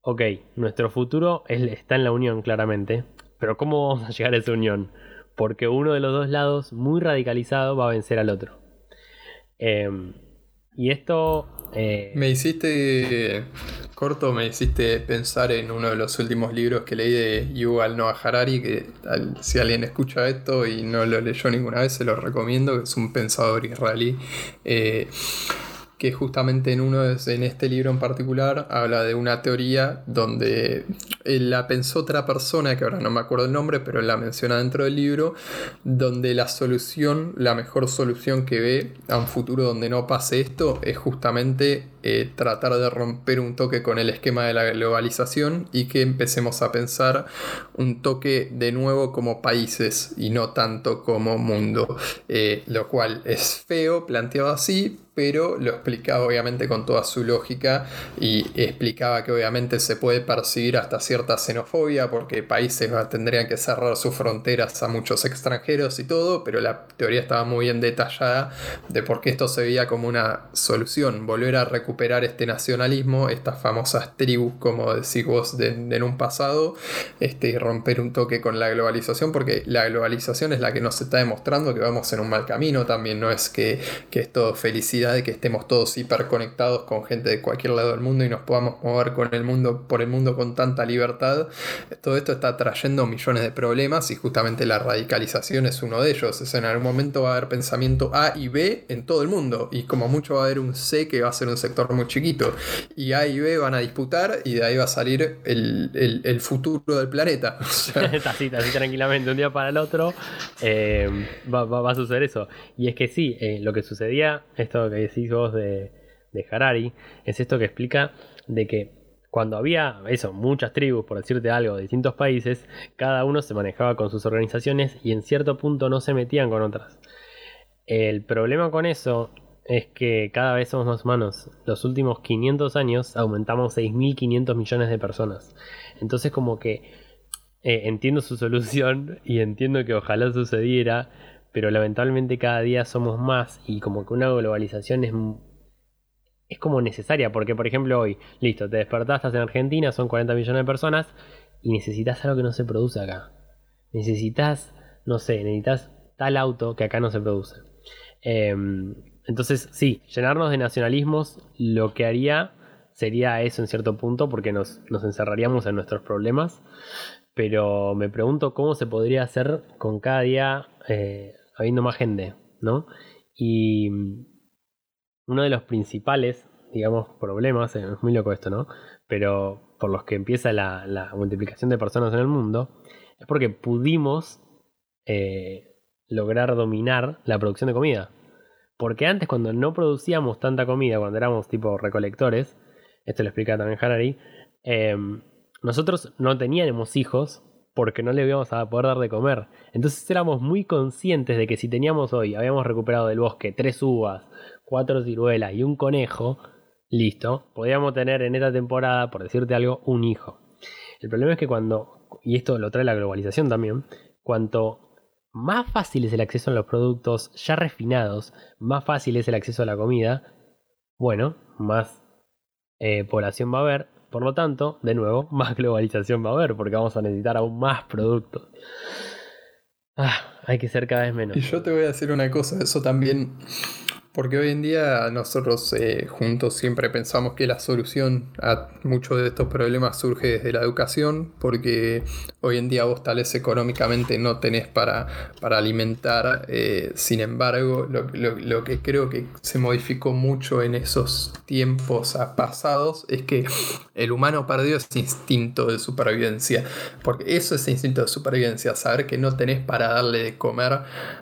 ok, nuestro futuro está en la unión claramente, pero ¿cómo vamos a llegar a esa unión? Porque uno de los dos lados, muy radicalizado, va a vencer al otro. Em, y esto eh, me hiciste, corto, me hiciste pensar en uno de los últimos libros que leí de Yuval Noah Harari, que si alguien escucha esto y no lo leyó ninguna vez, se lo recomiendo, que es un pensador israelí. Eh, que justamente en uno en este libro en particular habla de una teoría donde la pensó otra persona, que ahora no me acuerdo el nombre, pero la menciona dentro del libro, donde la solución, la mejor solución que ve a un futuro donde no pase esto es justamente eh, tratar de romper un toque con el esquema de la globalización y que empecemos a pensar un toque de nuevo como países y no tanto como mundo, eh, lo cual es feo planteado así, pero lo explicaba obviamente con toda su lógica y explicaba que obviamente se puede percibir hasta cierta xenofobia porque países tendrían que cerrar sus fronteras a muchos extranjeros y todo, pero la teoría estaba muy bien detallada de por qué esto se veía como una solución, volver a recuperar recuperar este nacionalismo, estas famosas tribus, como decís vos, de, un pasado, este, y romper un toque con la globalización, porque la globalización es la que nos está demostrando que vamos en un mal camino también, no es que, que es todo felicidad y que estemos todos hiperconectados con gente de cualquier lado del mundo y nos podamos mover con el mundo, por el mundo con tanta libertad. Todo esto está trayendo millones de problemas y justamente la radicalización es uno de ellos. En algún momento va a haber pensamiento A y B en todo el mundo y como mucho va a haber un C que va a ser un sector muy chiquito. Y A y B van a disputar y de ahí va a salir el, futuro del planeta. así, tranquilamente, un día para el otro eh, va, a suceder eso. Y es que sí, eh, lo que sucedía, esto que decís vos de, de Harari, es esto que explica de que cuando había eso, muchas tribus, por decirte algo, de distintos países, cada uno se manejaba con sus organizaciones y en cierto punto no se metían con otras. El problema con eso es que cada vez somos más humanos. Los últimos 500 años aumentamos 6.500 millones de personas. Entonces como que eh, entiendo su solución y entiendo que ojalá sucediera, pero lamentablemente cada día somos más y como que una globalización es es como necesaria, porque por ejemplo hoy, listo, te despertás, estás en Argentina, son 40 millones de personas y necesitas algo que no se produce acá. Necesitas, no sé, necesitas tal auto que acá no se produce. Em, entonces, sí, llenarnos de nacionalismos lo que haría sería eso en cierto punto, porque nos, encerraríamos en nuestros problemas. Pero me pregunto cómo se podría hacer con cada día eh, habiendo más gente, ¿no? Y uno de los principales, digamos, problemas, eh, es muy loco esto, ¿no? Pero por los que empieza la, multiplicación de personas en el mundo, es porque pudimos eh, lograr dominar la producción de comida. Porque antes cuando no producíamos tanta comida, cuando éramos tipo recolectores, esto lo explica también Harari, em, nosotros no teníamos hijos porque no le íbamos a poder dar de comer. Entonces éramos muy conscientes de que si teníamos hoy, habíamos recuperado del bosque tres uvas, cuatro ciruelas y un conejo, listo, podíamos tener en esta temporada, por decirte algo, un hijo. El problema es que cuando, y esto lo trae la globalización también, cuanto más fácil es el acceso a los productos ya refinados, más fácil es el acceso a la comida, bueno, más eh, población va a haber, por lo tanto, de nuevo, más globalización va a haber, porque vamos a necesitar aún más productos. Ah, hay que ser cada vez menos. Y yo te voy a decir una cosa, eso también porque hoy en día nosotros eh, juntos siempre pensamos que la solución a muchos de estos problemas surge desde la educación, porque hoy en día vos tal vez económicamente no tenés para, para alimentar, eh, sin embargo, lo, que creo que se modificó mucho en esos tiempos pasados es que el humano perdió ese instinto de supervivencia, porque eso es instinto de supervivencia, saber que no tenés para darle de comer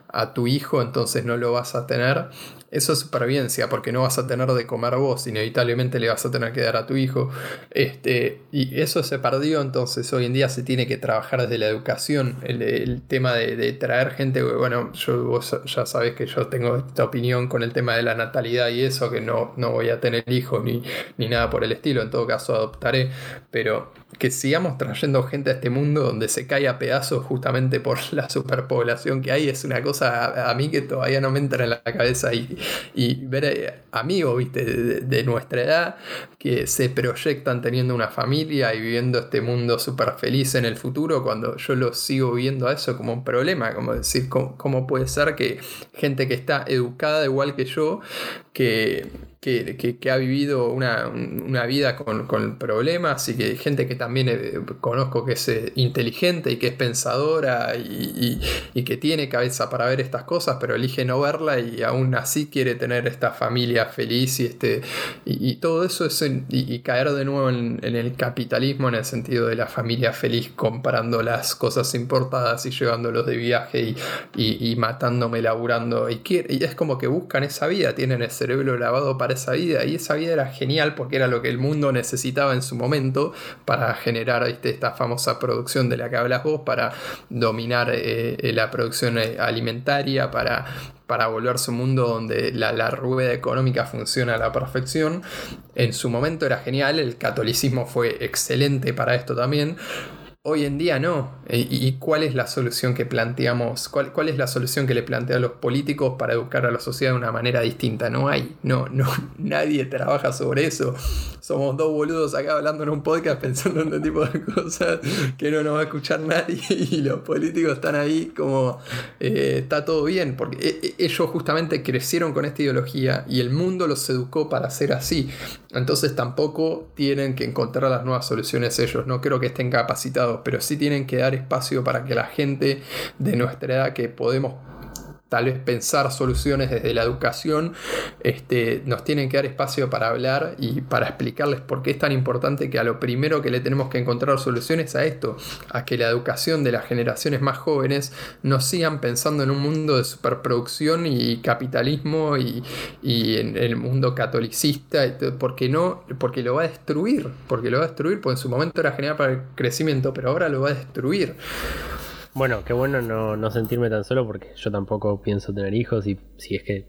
a tu hijo, entonces no lo vas a tener eso es supervivencia, porque no vas a tener de comer vos, inevitablemente le vas a tener que dar a tu hijo. Este, y eso se perdió, entonces hoy en día se tiene que trabajar desde la educación, el, tema de, traer gente, bueno, yo, vos ya sabes que yo tengo esta opinión con el tema de la natalidad y eso, que no, no voy a tener hijos ni, ni nada por el estilo, en todo caso adoptaré, pero que sigamos trayendo gente a este mundo donde se cae a pedazos justamente por la superpoblación que hay es una cosa a, mí que todavía no me entra en la cabeza y, y ver eh, amigos, viste, de, nuestra edad que se proyectan teniendo una familia y viviendo este mundo súper feliz en el futuro, cuando yo lo sigo viendo a eso como un problema, como decir, cómo puede ser que gente que está educada igual que yo, que que, ha vivido una, vida con, problemas y que gente que también eh, conozco que es eh, inteligente y que es pensadora y, que tiene cabeza para ver estas cosas, pero elige no verla y aún así quiere tener esta familia feliz y, este, y, todo eso es y, caer de nuevo en, el capitalismo en el sentido de la familia feliz comprando las cosas importadas y llevándolos de viaje y, matándome laburando. Y, y es como que buscan esa vida, tienen el cerebro lavado para esa vida y esa vida era genial porque era lo que el mundo necesitaba en su momento para generar esta famosa producción de la que hablas vos, para dominar eh, eh, la producción eh, alimentaria, para, para volverse un mundo donde la, la, rueda económica funciona a la perfección. En su momento era genial, el catolicismo fue excelente para esto también, Hoy en día no. ¿Y, cuál es la solución que planteamos? Cuál, ¿Cuál, es la solución que le plantean los políticos para educar a la sociedad de una manera distinta? No hay. No, no, nadie trabaja sobre eso. Somos dos boludos acá hablando en un podcast pensando en este tipo de cosas que no nos va a escuchar nadie y los políticos están ahí como eh, está todo bien, porque eh, eh, ellos justamente crecieron con esta ideología y el mundo los educó para ser así. Entonces tampoco tienen que encontrar las nuevas soluciones ellos. No creo que estén capacitados, pero sí tienen que dar espacio para que la gente de nuestra edad que podemos tal vez pensar soluciones desde la educación, este, nos tienen que dar espacio para hablar y para explicarles por qué es tan importante que a lo primero que le tenemos que encontrar soluciones a esto, a que la educación de las generaciones más jóvenes no sigan pensando en un mundo de superproducción y capitalismo y, en el mundo catolicista, porque no, porque lo va a destruir, porque lo va a destruir, porque en su momento era genial para el crecimiento, pero ahora lo va a destruir. Bueno, qué bueno no, sentirme tan solo porque yo tampoco pienso tener hijos y si es que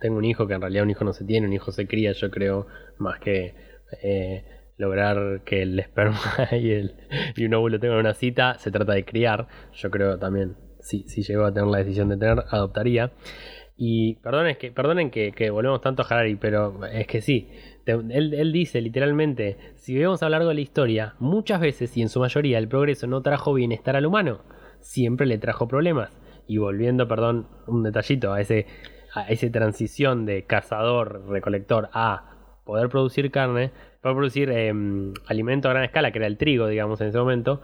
tengo un hijo que en realidad un hijo no se tiene, un hijo se cría, yo creo, más que eh, lograr que el esperma y, el, y un óvulo tengan una cita, se trata de criar. Yo creo también, si, si llego a tener la decisión de tener, adoptaría. Y perdonen que, perdonen que, que volvemos tanto a Harari, pero es que sí, él, dice literalmente, si vemos a lo largo de la historia, muchas veces y en su mayoría el progreso no trajo bienestar al humano, siempre le trajo problemas. Y volviendo, perdón, un detallito a ese a esa transición de cazador, recolector a poder producir carne, poder producir em, alimento a gran escala, que era el trigo, digamos, en ese momento,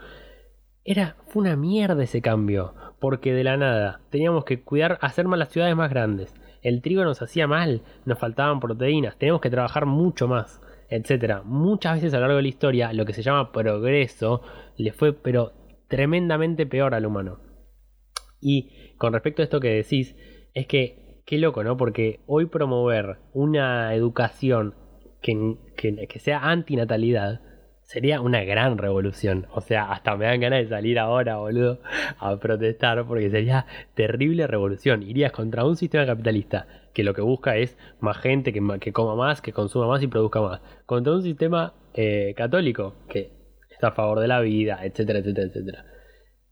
era, fue una mierda ese cambio, porque de la nada teníamos que cuidar, hacer más las ciudades más grandes, el trigo nos hacía mal, nos faltaban proteínas, tenemos que trabajar mucho más, etcétera. Muchas veces a lo largo de la historia lo que se llama progreso le fue pero tremendamente peor al humano. Y con respecto a esto que decís, es que qué loco, ¿no? Porque hoy promover una educación que, que, que sea antinatalidad Sería una gran revolución. O sea, hasta me dan ganas de salir ahora, boludo, a protestar porque sería terrible revolución. Irías contra un sistema capitalista que lo que busca es más gente, que, que coma más, que consuma más y produzca más. Contra un sistema eh, católico que está a favor de la vida, etcétera, etcétera, etcétera.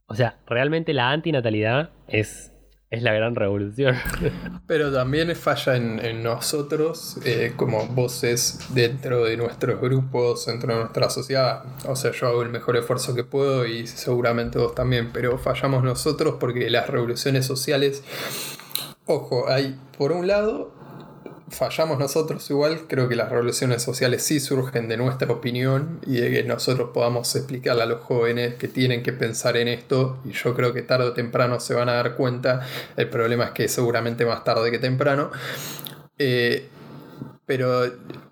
O sea, realmente la antinatalidad es es la gran revolución. Pero también falla en, nosotros eh, como voces dentro de nuestros grupos, dentro de nuestra sociedad. O sea, yo hago el mejor esfuerzo que puedo y seguramente vos también, pero fallamos nosotros porque las revoluciones sociales, ojo, hay por un lado fallamos nosotros igual, creo que las revoluciones sociales sí surgen de nuestra opinión y de que nosotros podamos explicarle a los jóvenes que tienen que pensar en esto y yo creo que tarde o temprano se van a dar cuenta, el problema es que seguramente más tarde que temprano. Eh, pero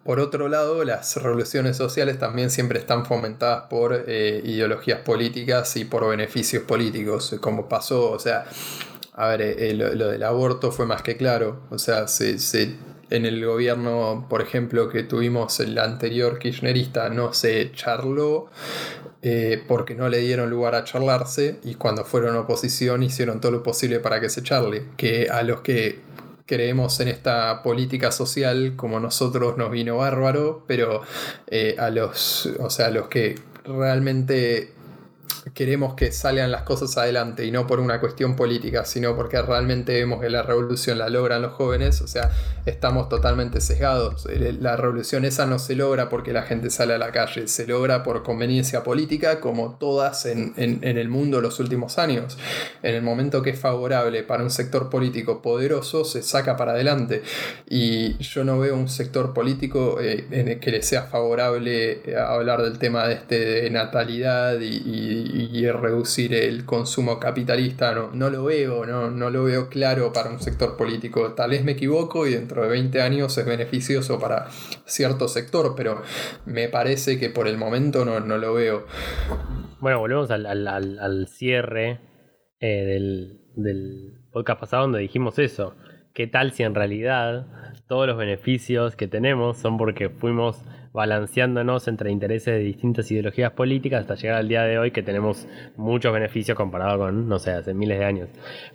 por otro lado, las revoluciones sociales también siempre están fomentadas por eh, ideologías políticas y por beneficios políticos, como pasó, o sea, a ver, eh, lo, del aborto fue más que claro, o sea, se en el gobierno, por ejemplo, que tuvimos el anterior kirchnerista, no se charló eh, porque no le dieron lugar a charlarse y cuando fueron oposición hicieron todo lo posible para que se charle. Que a los que creemos en esta política social como nosotros nos vino bárbaro, pero eh, a los, o sea, a los que realmente queremos que salgan las cosas adelante y no por una cuestión política, sino porque realmente vemos que la revolución la logran los jóvenes, o sea, estamos totalmente sesgados. La revolución esa no se logra porque la gente sale a la calle, se logra por conveniencia política como todas en, el mundo los últimos años. En el momento que es favorable para un sector político poderoso, se saca para adelante. Y yo no veo un sector político eh, en el que le sea favorable eh, hablar del tema de, este, de natalidad y, reducir el consumo capitalista, no, no lo veo, no, no, lo veo claro para un sector político. Tal vez me equivoco y dentro de 20 años es beneficioso para cierto sector, pero me parece que por el momento no, lo veo. Bueno, volvemos al, cierre eh, del, del podcast pasado donde dijimos eso. ¿Qué tal si en realidad todos los beneficios que tenemos son porque fuimos balanceándonos entre intereses de distintas ideologías políticas hasta llegar al día de hoy que tenemos muchos beneficios comparado con, no sé, hace miles de años.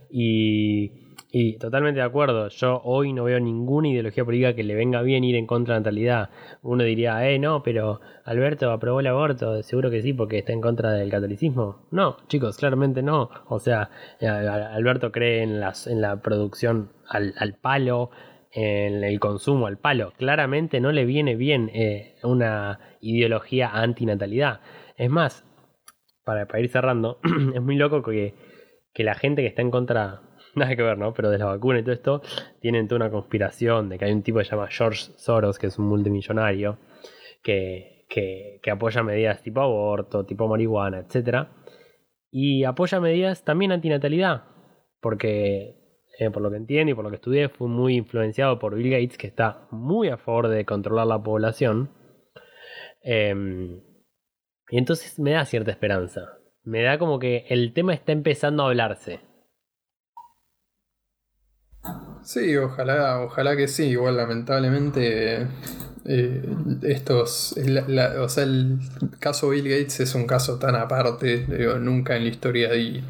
Y Y totalmente de acuerdo, yo hoy no veo ninguna ideología política que le venga bien ir en contra de la natalidad. Uno diría, eh, no, pero Alberto aprobó el aborto, seguro que sí, porque está en contra del catolicismo. No, chicos, claramente no. O sea, eh, Alberto cree en, las, en la producción al, palo, en el consumo al palo. Claramente no le viene bien eh, una ideología antinatalidad. Es más, para, ir cerrando, es muy loco que, que la gente que está en contra nada que ver, ¿no? Pero de la vacuna y todo esto, tienen toda una conspiración de que hay un tipo que se llama George Soros, que es un multimillonario, que, que, apoya medidas tipo aborto, tipo marihuana, etc. Y apoya medidas también antinatalidad, porque eh, por lo que entiendo y por lo que estudié, fue muy influenciado por Bill Gates, que está muy a favor de controlar la población. Em, y entonces me da cierta esperanza. Me da como que el tema está empezando a hablarse. Sí, ojalá, ojalá que sí. Igual lamentablemente eh, estos, o sea, el caso Bill Gates es un caso tan aparte, nunca en la historia de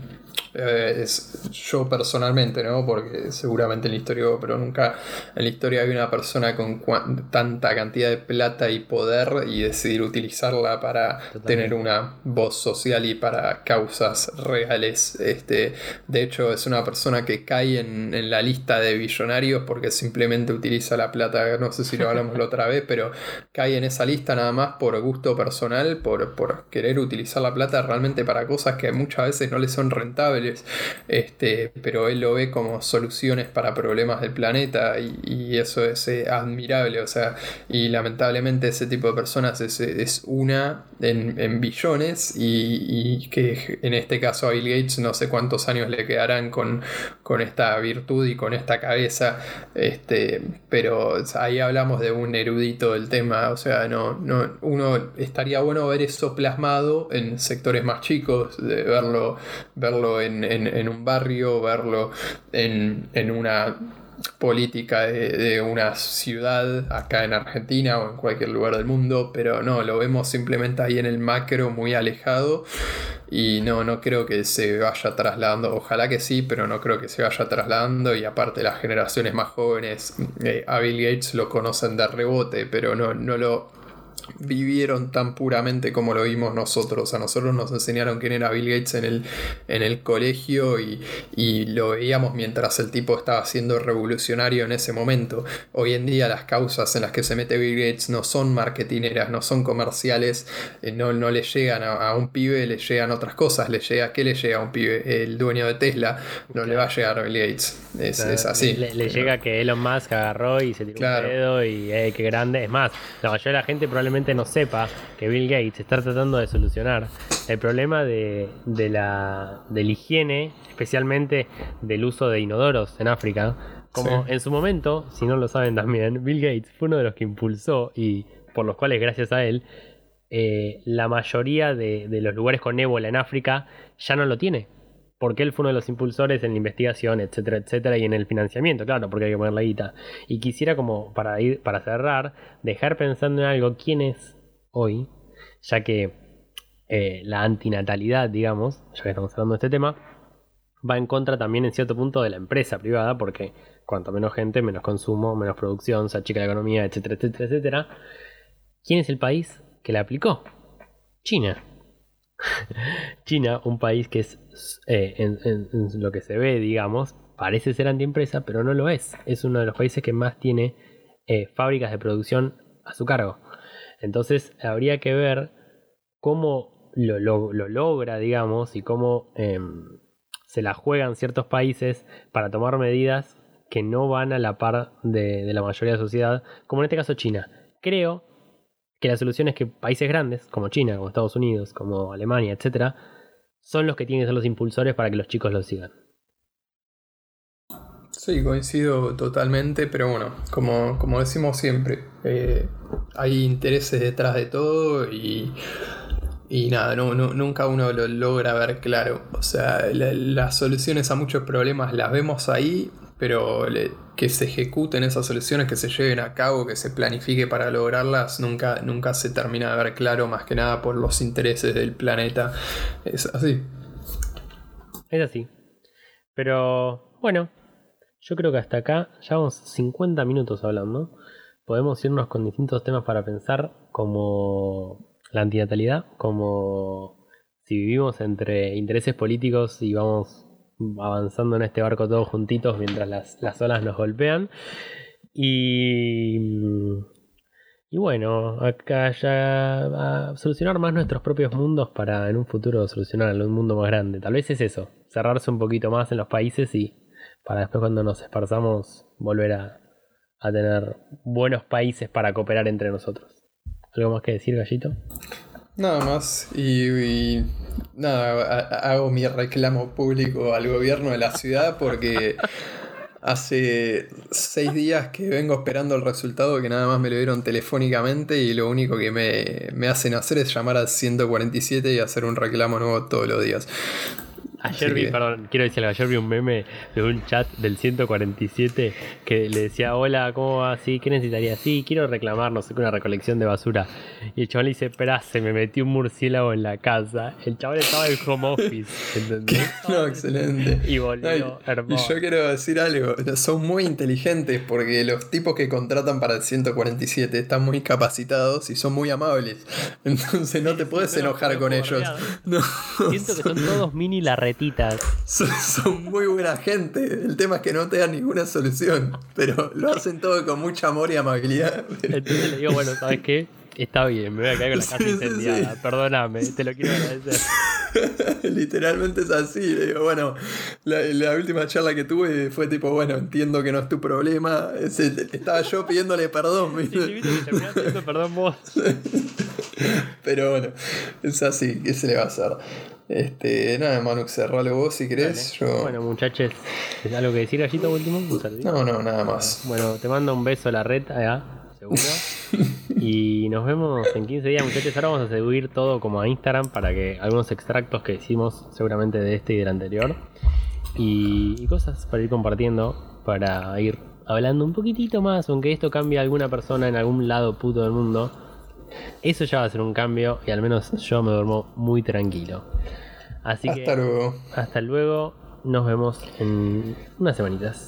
eh, es yo personalmente, ¿no? Porque seguramente en la historia, pero nunca en la historia hay una persona con tanta cantidad de plata y poder y decidir utilizarla para tener una voz social y para causas reales. Este, de hecho, es una persona que cae en, en la lista de billonarios porque simplemente utiliza la plata, no sé si lo hablamos la otra vez, pero cae en esa lista nada más por gusto personal, por, por querer utilizar la plata realmente para cosas que muchas veces no le son rentables este, pero él lo ve como soluciones para problemas del planeta y, eso es eh, admirable, o sea, y lamentablemente ese tipo de personas es, una en, billones y, que en este caso a Bill Gates no sé cuántos años le quedarán con, con esta virtud y con esta cabeza, este, pero ahí hablamos de un erudito del tema, o sea, no, no, uno estaría bueno ver eso plasmado en sectores más chicos, de verlo, verlo en en, un barrio, verlo en, una política de, una ciudad acá en Argentina o en cualquier lugar del mundo, pero no, lo vemos simplemente ahí en el macro muy alejado y no, no creo que se vaya trasladando, ojalá que sí, pero no creo que se vaya trasladando y aparte las generaciones más jóvenes eh, a Bill Gates lo conocen de rebote, pero no, no lo vivieron tan puramente como lo vimos nosotros. A nosotros nos enseñaron quién era Bill Gates en el, en el colegio y, lo veíamos mientras el tipo estaba siendo revolucionario en ese momento. Hoy en día las causas en las que se mete Bill Gates no son marketineras, no son comerciales, eh, no, no le llegan a, un pibe, le llegan otras cosas. Le llega, ¿Qué le llega a un pibe? El dueño de Tesla no le va a llegar a Bill Gates. Es, así. Le, llega que Elon Musk agarró y se tiró un dedo y eh, qué grande. Es más, la mayoría de la gente probablemente no sepa que Bill Gates está tratando de solucionar el problema de, la, higiene, especialmente del uso de inodoros en África. Como en su momento, si no lo saben también, Bill Gates fue uno de los que impulsó y por los cuales gracias a él, eh, la mayoría de, de los lugares con ébola en África ya no lo tiene porque él fue uno de los impulsores en la investigación, etcétera, etcétera, y en el financiamiento, claro, porque hay que poner la guita. Y quisiera como para ir, para cerrar, dejar pensando en algo, ¿quién es hoy? Ya que eh, la antinatalidad, digamos, ya que estamos hablando de este tema, va en contra también en cierto punto de la empresa privada, porque cuanto menos gente, menos consumo, menos producción, se achica la economía, etcétera, etcétera, etcétera. ¿Quién es el país que la aplicó? China. China, un país que es eh, en, lo que se ve, digamos, parece ser antiempresa, pero no lo es. Es uno de los países que más tiene eh, fábricas de producción a su cargo. Entonces habría que ver cómo lo, logra, digamos, y cómo em, se la juegan ciertos países para tomar medidas que no van a la par de, de la mayoría de la sociedad, como en este caso China. Creo que la solución es que países grandes, como China, como Estados Unidos, como Alemania, etcétera, son los que tienen que ser los impulsores para que los chicos lo sigan. Sí, coincido totalmente, pero bueno, como, como decimos siempre, eh, hay intereses detrás de todo y, y nada, no, nunca uno lo logra ver claro. O sea, las soluciones a muchos problemas las vemos ahí, pero que se ejecuten esas soluciones, que se lleven a cabo, que se planifique para lograrlas, nunca, nunca se termina de ver claro, más que nada por los intereses del planeta. Es así. Es así. Pero bueno, yo creo que hasta acá ya vamos 50 minutos hablando. Podemos irnos con distintos temas para pensar, como la antinatalidad, como si vivimos entre intereses políticos y vamos avanzando en este barco todos juntitos mientras las, las olas nos golpean. Y, y bueno, acá ya a solucionar más nuestros propios mundos para en un futuro solucionar un mundo más grande. Tal vez es eso, cerrarse un poquito más en los países y para después cuando nos esparzamos volver a, a tener buenos países para cooperar entre nosotros. ¿Algo más que decir, Gallito? Nada más. Y, nada, hago mi reclamo público al gobierno de la ciudad porque hace seis días que vengo esperando el resultado que nada más me lo dieron telefónicamente y lo único que me, me hacen hacer es llamar al 147 y hacer un reclamo nuevo todos los días. Ayer vi, perdón, quiero decirle, ayer vi un meme de un chat del 147 que le decía, hola, ¿cómo va? Sí, ¿qué necesitaría? Sí, quiero reclamar, no sé qué, una recolección de basura. Y el chaval le dice, espera, se me metió un murciélago en la casa. El chaval estaba en home office, ¿entendés? no, excelente. Y volvió hermoso. Y yo quiero decir algo, son muy inteligentes porque los tipos que contratan para el 147 están muy capacitados y son muy amables. Entonces no te puedes enojar con ellos. No, Siento que son todos mini la son, muy buena gente. El tema es que no te dan ninguna solución. Pero lo hacen todo con mucho amor y amabilidad. Entonces le digo, bueno, ¿sabes qué? Está bien, me voy a caer con la casa incendiada. Perdóname, te lo quiero agradecer. Literalmente es así. digo, bueno, la, última charla que tuve fue tipo, bueno, entiendo que no es tu problema. estaba yo pidiéndole perdón. perdón vos. Pero bueno, es así, ¿qué se le va a hacer? Este, nada, Manu, cerralo vos si querés. Bueno, muchachos, ¿es algo que decir, Gallito, último? no, no, nada más. Bueno, te mando un beso a la red allá, seguro. y nos vemos en 15 días, muchachos. Ahora vamos a subir todo como a Instagram para que algunos extractos que hicimos, seguramente de este y del anterior, y, cosas para ir compartiendo, para ir hablando un poquitito más, aunque esto cambie a alguna persona en algún lado puto del mundo. Eso ya va a ser un cambio y al menos yo me duermo muy tranquilo. Así hasta luego. Hasta luego. Nos vemos en unas semanitas.